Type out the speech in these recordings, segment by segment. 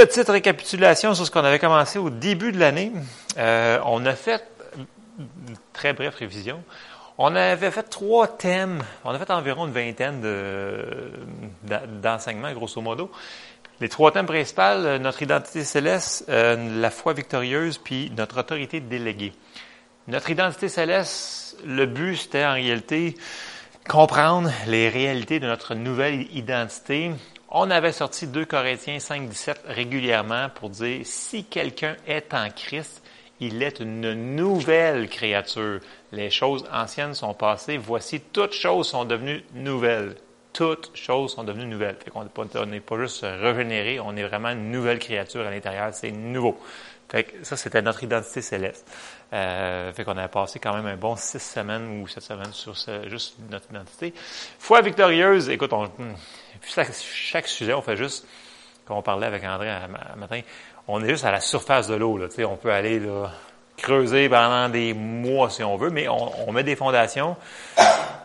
Petite récapitulation sur ce qu'on avait commencé au début de l'année. Euh, on a fait une très brève révision. On avait fait trois thèmes. On a fait environ une vingtaine d'enseignements, grosso modo. Les trois thèmes principaux, euh, notre identité céleste, euh, la foi victorieuse, puis notre autorité déléguée. Notre identité céleste, le but, c'était en réalité comprendre les réalités de notre nouvelle identité. On avait sorti 2 Corinthiens 5, 17 régulièrement pour dire si quelqu'un est en Christ, il est une nouvelle créature. Les choses anciennes sont passées. Voici, toutes choses sont devenues nouvelles. Toutes choses sont devenues nouvelles. Fait qu'on n'est pas, juste régénéré, on est vraiment une nouvelle créature à l'intérieur. C'est nouveau. Fait que ça, c'était notre identité céleste. Euh, fait qu'on avait passé quand même un bon six semaines ou sept semaines sur juste notre identité. Foi victorieuse, écoute, on, chaque, sujet, on fait juste, comme on parlait avec André un matin, on est juste à la surface de l'eau. On peut aller là, creuser pendant des mois si on veut, mais on, met des fondations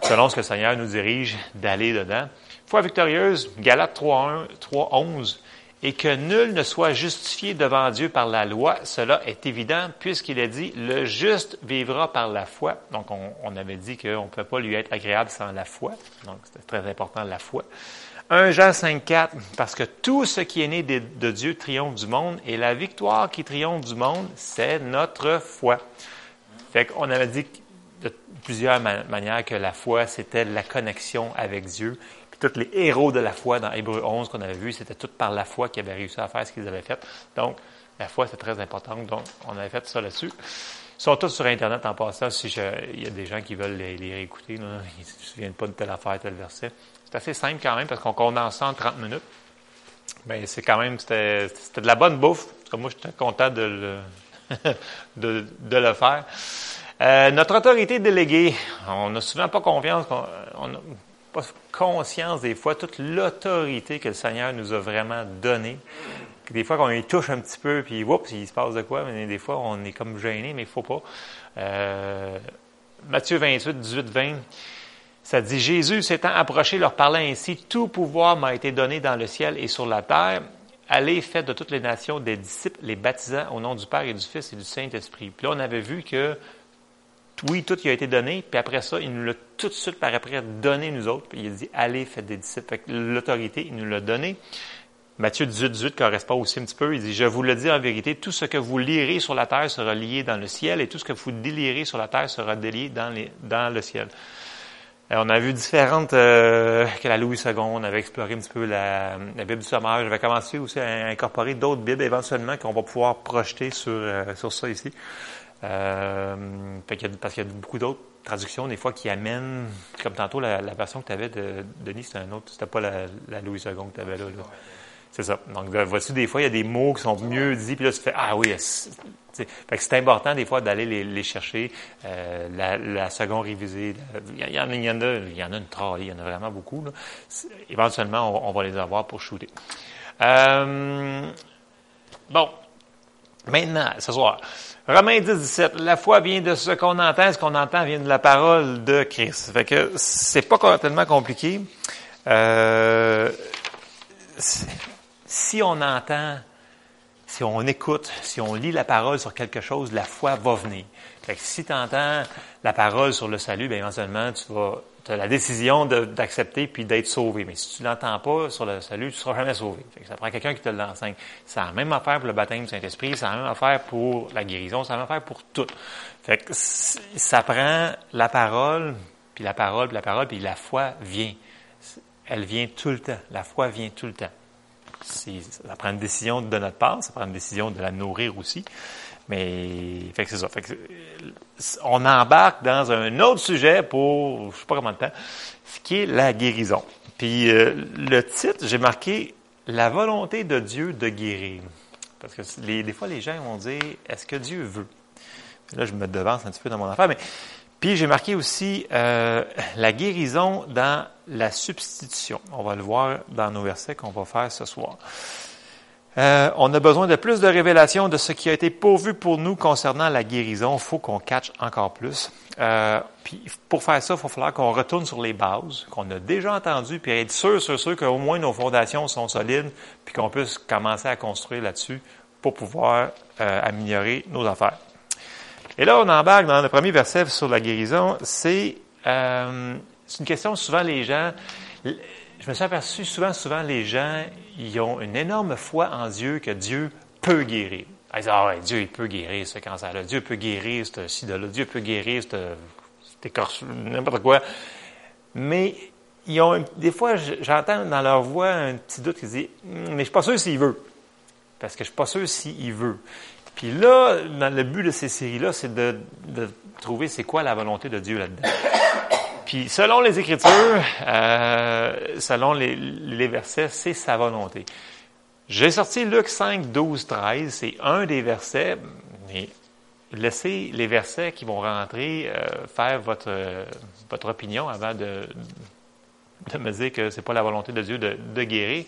selon ce que le Seigneur nous dirige d'aller dedans. Foi victorieuse, Galates 3.1, 3.11, et que nul ne soit justifié devant Dieu par la loi, cela est évident, puisqu'il a dit, le juste vivra par la foi. Donc, on, on avait dit qu'on ne peut pas lui être agréable sans la foi. Donc, c'est très important, la foi. 1 Jean 5.4, parce que tout ce qui est né de, Dieu triomphe du monde, et la victoire qui triomphe du monde, c'est notre foi. Fait qu'on avait dit de plusieurs manières que la foi, c'était la connexion avec Dieu. Puis tous les héros de la foi dans Hébreu 11 qu'on avait vu, c'était tout par la foi qu'ils avaient réussi à faire ce qu'ils avaient fait. Donc, la foi, c'est très important. Donc, on avait fait ça là-dessus. Ils sont tous sur Internet en passant. Si il y a des gens qui veulent les, les réécouter, là, ils ne se souviennent pas de telle affaire, tel verset. C'est assez simple quand même parce qu'on condense ça en 30 minutes. Mais c'est quand même, c'était, de la bonne bouffe. moi, j'étais content de le, de, le faire. Euh, notre autorité déléguée, on n'a souvent pas confiance, on n'a pas conscience des fois toute l'autorité que le Seigneur nous a vraiment donnée. Des fois, qu'on y touche un petit peu, puis oups, il se passe de quoi, mais des fois, on est comme gêné, mais il faut pas. Euh, Matthieu 28, 18, 20. Ça dit, Jésus s'étant approché, leur parlant ainsi, tout pouvoir m'a été donné dans le ciel et sur la terre. Allez, faites de toutes les nations des disciples, les baptisant au nom du Père et du Fils et du Saint-Esprit. Puis là, on avait vu que, oui, tout y a été donné, puis après ça, il nous l'a tout de suite par après donné nous autres. Puis il a dit, allez, faites des disciples. L'autorité, il nous l'a donné. Matthieu 18, 18 correspond aussi un petit peu. Il dit, je vous le dis en vérité, tout ce que vous lirez sur la terre sera lié dans le ciel, et tout ce que vous délirez sur la terre sera délié dans le ciel. Euh, on a vu différentes euh, que la Louis II. On avait exploré un petit peu la, Bible du sommaire. J'avais commencé aussi à incorporer d'autres Bibles éventuellement qu'on va pouvoir projeter sur, euh, sur ça ici. Euh, parce qu'il y a beaucoup d'autres traductions, des fois, qui amènent, comme tantôt, la, version que tu avais de Denis, c'était un autre, c'était pas la, la Louis II que tu avais là. là. C'est ça. Donc, voici, des fois, il y a des mots qui sont mieux dits, puis là, tu fais, ah oui, c'est important des fois d'aller les, chercher, euh, la, la, seconde révisée. Il y, en, il, y en a, il y en a une trolley, il y en a vraiment beaucoup. Là. Éventuellement, on, on, va les avoir pour shooter. Euh, bon, maintenant, ce soir, Romains 10, 17, la foi vient de ce qu'on entend, ce qu'on entend vient de la parole de Christ. Fait que c'est pas tellement compliqué. Euh, si on entend, si on écoute, si on lit la parole sur quelque chose, la foi va venir. Fait que si tu entends la parole sur le salut, bien éventuellement, tu vas as la décision d'accepter puis d'être sauvé. Mais si tu l'entends pas sur le salut, tu seras jamais sauvé. Fait que ça prend quelqu'un qui te l'enseigne. C'est la même affaire pour le baptême du Saint-Esprit, c'est la même affaire pour la guérison, c'est la même affaire pour tout. Fait que ça prend la parole, puis la parole, puis la parole, puis la foi vient. Elle vient tout le temps. La foi vient tout le temps ça prend une décision de notre part, ça prend une décision de la nourrir aussi. Mais, fait que c'est ça. Que, on embarque dans un autre sujet pour, je sais pas comment de temps, ce qui est la guérison. Puis, euh, le titre, j'ai marqué la volonté de Dieu de guérir. Parce que des fois, les gens vont dire, est-ce que Dieu veut? là, je me devance un petit peu dans mon affaire, puis j'ai marqué aussi euh, la guérison dans la substitution. On va le voir dans nos versets qu'on va faire ce soir. Euh, on a besoin de plus de révélations de ce qui a été pourvu pour nous concernant la guérison. Il faut qu'on catch encore plus. Euh, puis pour faire ça, il va falloir qu'on retourne sur les bases qu'on a déjà entendues, puis être sûr, sûr, sûr qu'au moins nos fondations sont solides, puis qu'on puisse commencer à construire là-dessus pour pouvoir euh, améliorer nos affaires. Et là, on embarque dans le premier verset sur la guérison. C'est euh, une question souvent les gens je me suis aperçu souvent, souvent, les gens, ils ont une énorme foi en Dieu que Dieu peut guérir. Ils disent, ah ouais, Dieu, il peut guérir ce cancer-là. Dieu peut guérir ce sida-là. Dieu peut guérir cette écorche, n'importe quoi. Mais ils ont, des fois, j'entends dans leur voix un petit doute qui dit, hum, mais je suis pas sûr s'il veut. Parce que je suis pas sûr s'il veut. Puis là, dans le but de ces séries-là, c'est de trouver c'est quoi la volonté de Dieu là-dedans. Selon les Écritures, euh, selon les, versets, c'est sa volonté. J'ai sorti Luc 5, 12, 13. C'est un des versets, mais laissez les versets qui vont rentrer euh, faire votre, votre opinion avant de, de me dire que c'est pas la volonté de Dieu de, de guérir.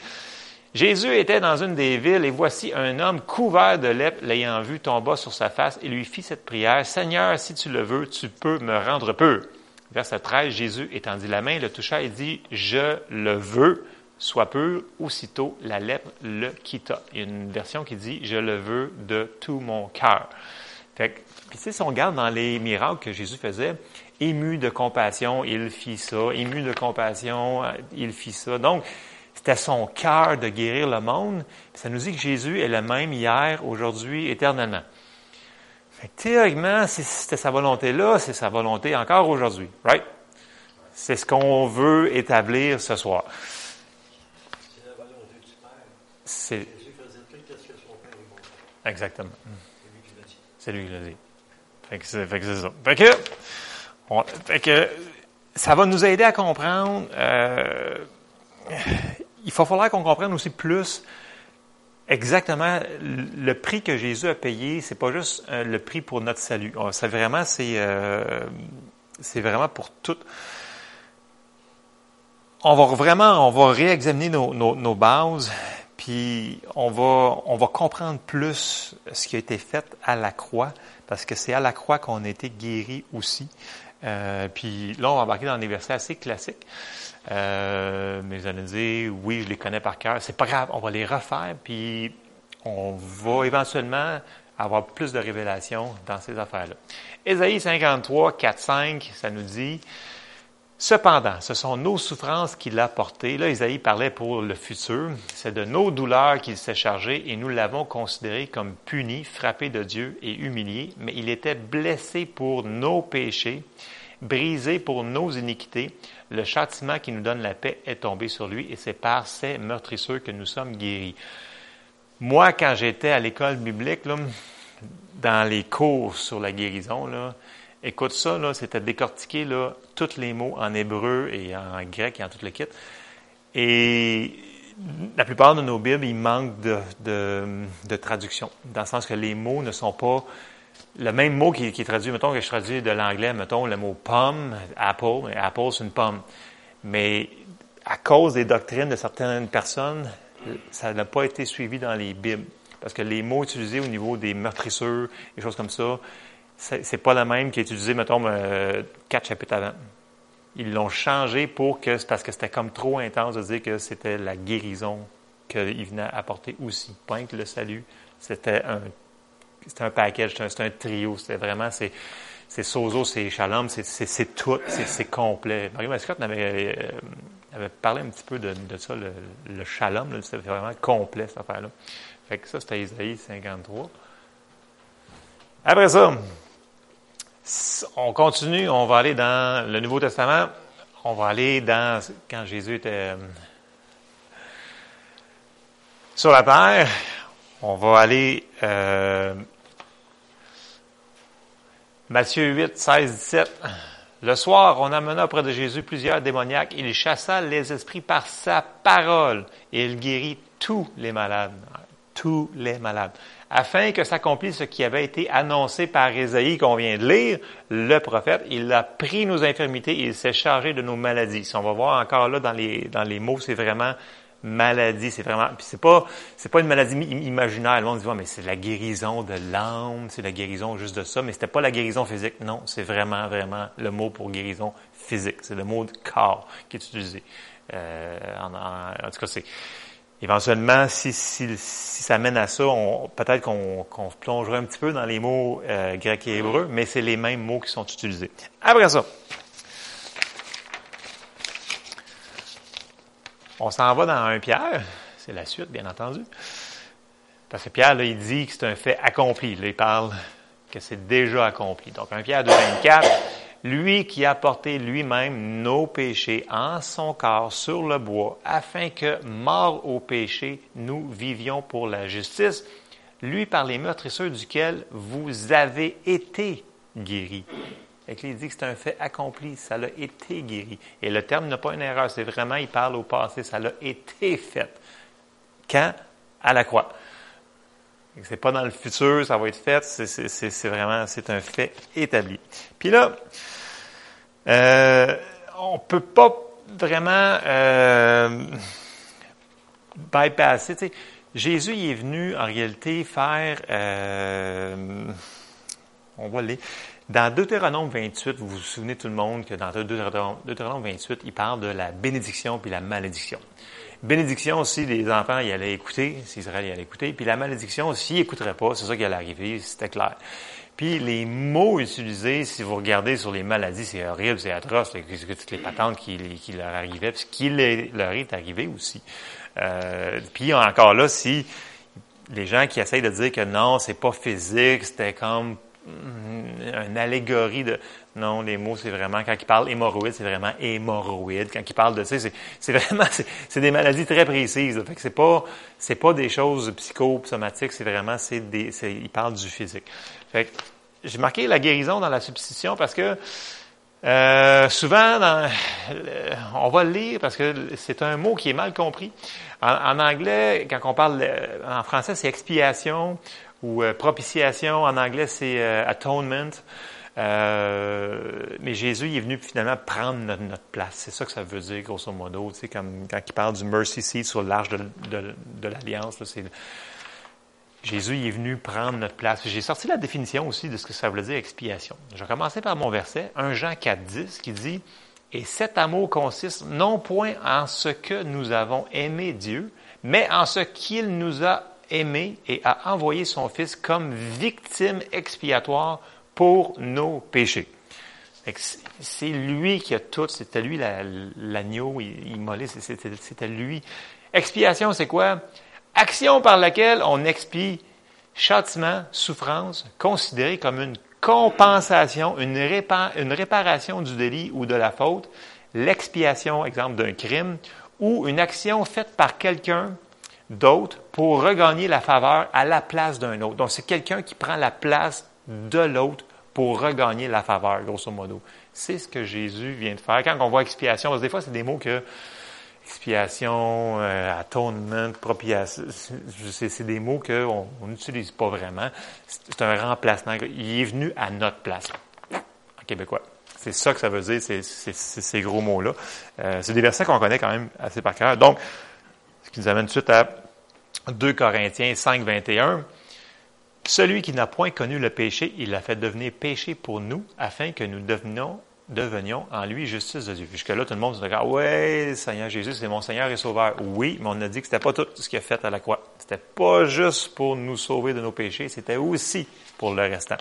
Jésus était dans une des villes et voici un homme couvert de lèpre l'ayant vu tomba sur sa face et lui fit cette prière Seigneur, si tu le veux, tu peux me rendre peu. Verset 13, Jésus étendit la main, le toucha et dit, Je le veux, sois pur. Aussitôt, la lèpre le quitta. Il y a une version qui dit, Je le veux de tout mon cœur. Fait que, si on regarde dans les miracles que Jésus faisait, ému de compassion, il fit ça. Ému de compassion, il fit ça. Donc, c'était son cœur de guérir le monde. Ça nous dit que Jésus est le même hier, aujourd'hui, éternellement. Fait théoriquement, si c'était sa volonté-là, c'est sa volonté encore aujourd'hui, right? C'est ce qu'on veut établir ce soir. C'est la volonté du Père. C'est... Que. Exactement. C'est lui qui l'a dit. C'est lui qui l'a dit. Fait que c'est, que ça. Que, fait que ça va nous aider à comprendre. euh, il va falloir qu'on comprenne aussi plus exactement le prix que Jésus a payé. C'est pas juste euh, le prix pour notre salut. Oh, C'est vraiment, c'est, euh, c'est vraiment pour tout. On va vraiment, on va réexaminer nos, nos, nos bases, puis on va, on va comprendre plus ce qui a été fait à la croix, parce que c'est à la croix qu'on a été guéri aussi. Euh, puis là, on va embarquer dans des versets assez classiques. Euh, mais vous allez me dire, oui, je les connais par cœur. C'est pas grave, on va les refaire, puis on va éventuellement avoir plus de révélations dans ces affaires-là. Ésaïe 53, 4, 5, ça nous dit, Cependant, ce sont nos souffrances qu'il a portées. Là, Isaïe parlait pour le futur. C'est de nos douleurs qu'il s'est chargé et nous l'avons considéré comme puni, frappé de Dieu et humilié. Mais il était blessé pour nos péchés, brisé pour nos iniquités. Le châtiment qui nous donne la paix est tombé sur lui et c'est par ces meurtrisseurs que nous sommes guéris. Moi, quand j'étais à l'école biblique, là, dans les cours sur la guérison, là, écoute ça, c'était décortiquer là, tous les mots en hébreu et en grec et en tout le kit. Et la plupart de nos Bibles, il manque de, de, de traduction, dans le sens que les mots ne sont pas le même mot qui, est traduit, mettons que je traduis de l'anglais, mettons le mot pomme, apple, apple c'est une pomme. Mais à cause des doctrines de certaines personnes, ça n'a pas été suivi dans les Bibles. Parce que les mots utilisés au niveau des meurtrisseurs, des choses comme ça, c'est pas le même qui est utilisé, mettons, euh, quatre chapitres avant. Ils l'ont changé pour que, parce que c'était comme trop intense de dire que c'était la guérison qu'il venait apporter aussi. Pas que le salut, c'était un, c'était un package, c'était un, trio. C'était vraiment, c'est, c'est sozo, c'est shalom, c'est, c'est, c'est tout, c'est, c'est complet. Marie Mascotte avait, euh, avait parlé un petit peu de, ça, le, le shalom, c'était vraiment complet, cette affaire-là. Fait que ça, c'était Isaïe 53. Après ça, on continue, on va aller dans le Nouveau Testament, on va aller dans quand Jésus était euh, sur la terre, on va aller euh, Matthieu 8, 16, 17. Le soir, on amena auprès de Jésus plusieurs démoniaques. Il chassa les esprits par sa parole et il guérit tous les malades. Tous les malades afin que s'accomplisse ce qui avait été annoncé par Ésaïe qu'on vient de lire, le prophète, il a pris nos infirmités et il s'est chargé de nos maladies. Si on va voir encore là dans les, dans les mots, c'est vraiment maladie. C'est vraiment, puis c'est pas, c'est pas une maladie imaginaire. Le monde dit, mais c'est la guérison de l'âme, c'est la guérison juste de ça, mais c'était pas la guérison physique. Non, c'est vraiment, vraiment le mot pour guérison physique. C'est le mot de corps qui est utilisé. Euh, en, tout cas, c'est, éventuellement, si, si, si, ça mène à ça, peut-être qu'on, qu'on un petit peu dans les mots euh, grecs et hébreux, mais c'est les mêmes mots qui sont utilisés. Après ça, On s'en va dans un Pierre, c'est la suite, bien entendu. Parce que Pierre, là, il dit que c'est un fait accompli. Là, il parle que c'est déjà accompli. Donc, un Pierre 2,24, lui qui a porté lui-même nos péchés en son corps sur le bois, afin que, mort au péché, nous vivions pour la justice, lui par les meurtrisseurs duquel vous avez été guéris. Et il dit que c'est un fait accompli, ça l'a été guéri. Et le terme n'a pas une erreur, c'est vraiment, il parle au passé, ça l'a été fait. Quand? À la croix. C'est pas dans le futur, ça va être fait, c'est vraiment, c'est un fait établi. Puis là, euh, on peut pas vraiment euh, bypasser. Tu sais, Jésus il est venu en réalité faire, euh, on va aller, dans Deutéronome 28, vous vous souvenez tout le monde que dans Deutéronome 28, il parle de la bénédiction puis la malédiction. Bénédiction, si les enfants y allaient écouter, Israël y allait écouter, puis la malédiction, s'ils n'écouteraient pas, c'est ça qui allait arriver, c'était clair. Puis les mots utilisés, si vous regardez sur les maladies, c'est horrible, c'est atroce, toutes les patentes qui, qui leur arrivaient, puis ce qui leur est arrivé aussi. Euh, puis encore là, si les gens qui essayent de dire que non, c'est pas physique, c'était comme une allégorie de non les mots c'est vraiment quand il parle hémorroïde c'est vraiment hémorroïde. Quand il parle de ça c'est c'est vraiment c'est des maladies très précises. Fait que c'est pas c'est pas des choses psychosomatiques c'est vraiment des il parle du physique. Fait que j'ai marqué la guérison dans la substitution parce que euh, souvent, dans, on va le lire parce que c'est un mot qui est mal compris. En, en anglais, quand on parle, en français, c'est expiation ou euh, propitiation. En anglais, c'est euh, atonement. Euh, mais Jésus est venu finalement prendre notre, place. C'est ça que ça veut dire, grosso modo. Tu sais, comme quand il parle du mercy seat sur l'arche de, l'Alliance, Jésus est venu prendre notre place. J'ai sorti la définition aussi de ce que ça veut dire expiation. Je vais commencer par mon verset, 1 Jean 4, 10, qui dit Et cet amour consiste non point en ce que nous avons aimé Dieu, mais en ce qu'il nous a aimé et a envoyé son Fils comme victime expiatoire pour nos péchés. C'est lui qui a tout, c'était lui l'agneau immolé, c'était lui. Expiation, c'est quoi? Action par laquelle on expie châtiment, souffrance, considéré comme une compensation, une, une réparation du délit ou de la faute, l'expiation, exemple, d'un crime, ou une action faite par quelqu'un d'autres pour regagner la faveur à la place d'un autre. Donc, c'est quelqu'un qui prend la place de l'autre pour regagner la faveur, grosso modo. C'est ce que Jésus vient de faire. Quand on voit expiation, parce que des fois, c'est des mots que expiation, euh, atonement, propiation, c'est des mots qu'on n'utilise pas vraiment. C'est un remplacement. Il est venu à notre place, en québécois. C'est ça que ça veut dire, ces gros mots-là. Euh, c'est des versets qu'on connaît quand même assez par cœur. Donc, ce qui nous amène suite à 2 Corinthiens 5, 21. Celui qui n'a point connu le péché, il l'a fait devenir péché pour nous, afin que nous devenions, en lui justice de Dieu. Jusque-là, tout le monde se dit, ah ouais, Seigneur Jésus, c'est mon Seigneur et Sauveur. Oui, mais on a dit que c'était pas tout ce qu'il a fait à la croix. C'était pas juste pour nous sauver de nos péchés, c'était aussi pour le restant.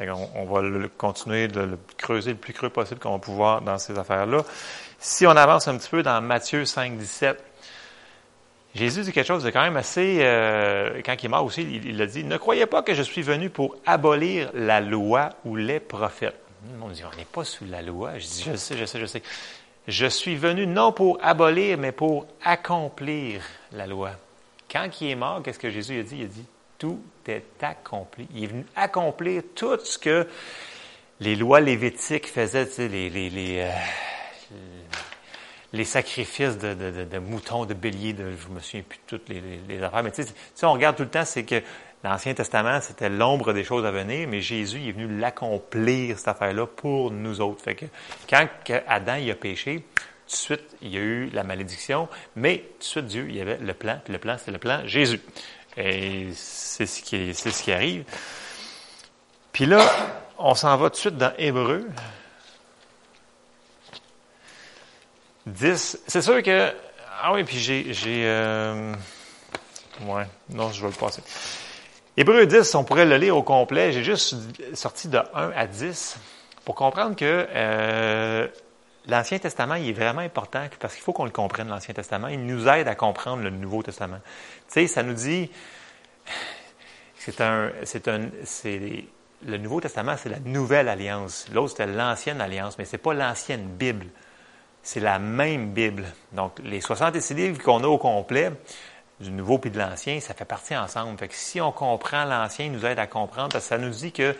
On, va continuer de le creuser le plus creux possible qu'on va pouvoir dans ces affaires-là. Si on avance un petit peu dans Matthieu 5, 17, Jésus dit quelque chose de quand même assez, euh, quand il est mort aussi, il, a dit, ne croyez pas que je suis venu pour abolir la loi ou les prophètes. On dit, on n'est pas sous la loi. Je dis, je sais, je sais, je sais. Je suis venu non pour abolir, mais pour accomplir la loi. Quand il est mort, qu'est-ce que Jésus a dit? Il a dit, tout est accompli. Il est venu accomplir tout ce que les lois lévitiques faisaient, tu sais, euh, les sacrifices de, de, de, moutons, de béliers, de, je me souviens plus de toutes les, les, affaires, mais tu sais, on regarde tout le temps, c'est que l'Ancien Testament, c'était l'ombre des choses à venir, mais Jésus est venu l'accomplir, cette affaire-là, pour nous autres. Fait que quand Adam il a péché, de suite, il y a eu la malédiction, mais tout de suite, Dieu, il y avait le plan, puis le plan, c'est le plan Jésus. Et c'est ce qui, c'est ce qui arrive. Puis là, on s'en va tout de suite dans Hébreu. 10. C'est sûr que. Ah oui, puis j'ai. euh, ouais, non, je vais le passer. Hébreu 10, on pourrait le lire au complet. J'ai juste sorti de 1 à 10 pour comprendre que euh, l'Ancien Testament, il est vraiment important parce qu'il faut qu'on le comprenne, l'Ancien Testament. Il nous aide à comprendre le Nouveau Testament. Tu sais, ça nous dit. C'est un. C'est un. C'est le Nouveau Testament, c'est la nouvelle alliance. L'autre, c'était l'ancienne alliance, mais c'est pas l'ancienne Bible. C'est la même Bible. Donc, les 66 livres qu'on a au complet, du Nouveau puis de l'Ancien, ça fait partie ensemble. Fait que si on comprend l'Ancien, il nous aide à comprendre, parce que ça nous dit que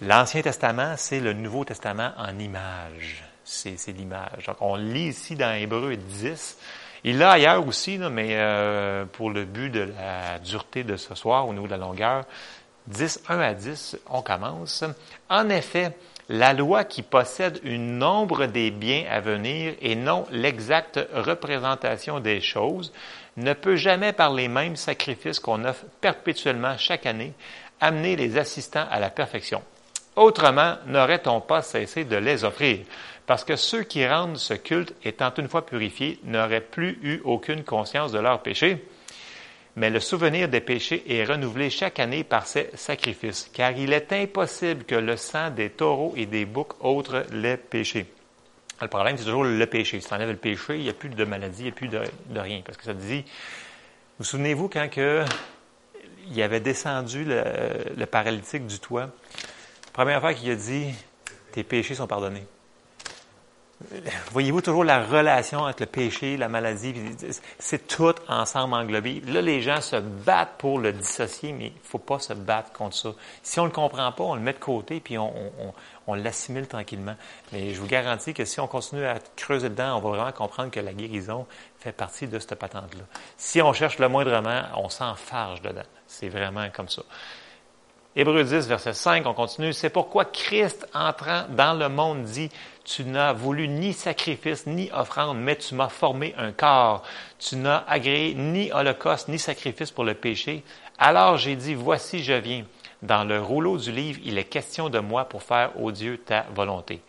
l'Ancien Testament, c'est le Nouveau Testament en image. C'est, l'image. Donc, on lit ici dans Hébreu 10. Il l'a ailleurs aussi, mais euh, pour le but de la dureté de ce soir, au niveau de la longueur, 10, 1 à 10, on commence. En effet, la loi qui possède une nombre des biens à venir et non l'exacte représentation des choses ne peut jamais par les mêmes sacrifices qu'on offre perpétuellement chaque année amener les assistants à la perfection. Autrement, n'aurait-on pas cessé de les offrir, parce que ceux qui rendent ce culte, étant une fois purifiés, n'auraient plus eu aucune conscience de leurs péchés mais le souvenir des péchés est renouvelé chaque année par ces sacrifices, car il est impossible que le sang des taureaux et des boucs autres les péchés. Le problème, c'est toujours le péché. Si tu enlèves le péché, il n'y a plus de maladie, il n'y a plus de, rien. Parce que ça dit, vous souvenez-vous quand que, il avait descendu le, le paralytique du toit, la première fois qu'il a dit, tes péchés sont pardonnés. Voyez-vous toujours la relation entre le péché, la maladie, c'est tout ensemble englobé. Là, les gens se battent pour le dissocier, mais il ne faut pas se battre contre ça. Si on ne le comprend pas, on le met de côté, puis on, on, l'assimile tranquillement. Mais je vous garantis que si on continue à creuser dedans, on va vraiment comprendre que la guérison fait partie de cette patente-là. Si on cherche le moindrement, on s'enfarge dedans. C'est vraiment comme ça. Hébreu 10, verset 5, on continue. C'est pourquoi Christ, entrant dans le monde, dit, tu n'as voulu ni sacrifice, ni offrande, mais tu m'as formé un corps. Tu n'as agréé ni holocauste, ni sacrifice pour le péché. Alors j'ai dit, voici, je viens. Dans le rouleau du livre, il est question de moi pour faire, ô Dieu, ta volonté.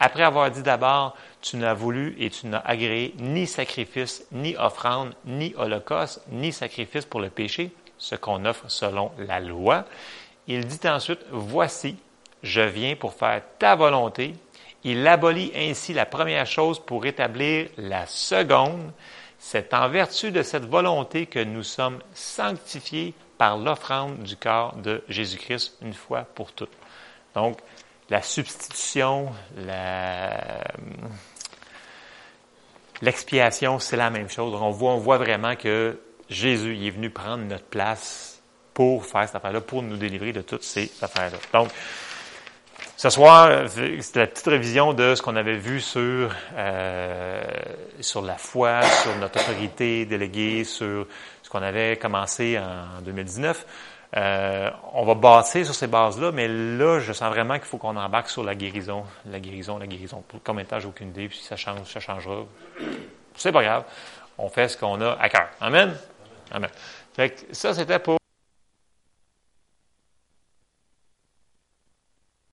Après avoir dit d'abord, tu n'as voulu et tu n'as agréé ni sacrifice, ni offrande, ni holocauste, ni sacrifice pour le péché, ce qu'on offre selon la loi. Il dit ensuite, Voici, je viens pour faire ta volonté. Il abolit ainsi la première chose pour établir la seconde. C'est en vertu de cette volonté que nous sommes sanctifiés par l'offrande du corps de Jésus-Christ une fois pour toutes. Donc, la substitution, l'expiation, c'est la même chose. On voit, on voit vraiment que Jésus est venu prendre notre place pour faire cette affaire-là, pour nous délivrer de toutes ces affaires-là. Donc, ce soir, c'était la petite révision de ce qu'on avait vu sur, euh, sur la foi, sur notre autorité déléguée, sur ce qu'on avait commencé en 2019. Euh, on va bâtir sur ces bases-là, mais là, je sens vraiment qu'il faut qu'on embarque sur la guérison, la guérison, la guérison. Pour combien de j'ai aucune idée, puis si ça change, ça changera. C'est pas grave. On fait ce qu'on a à cœur. Amen? Amen. Fait que ça, c'était pour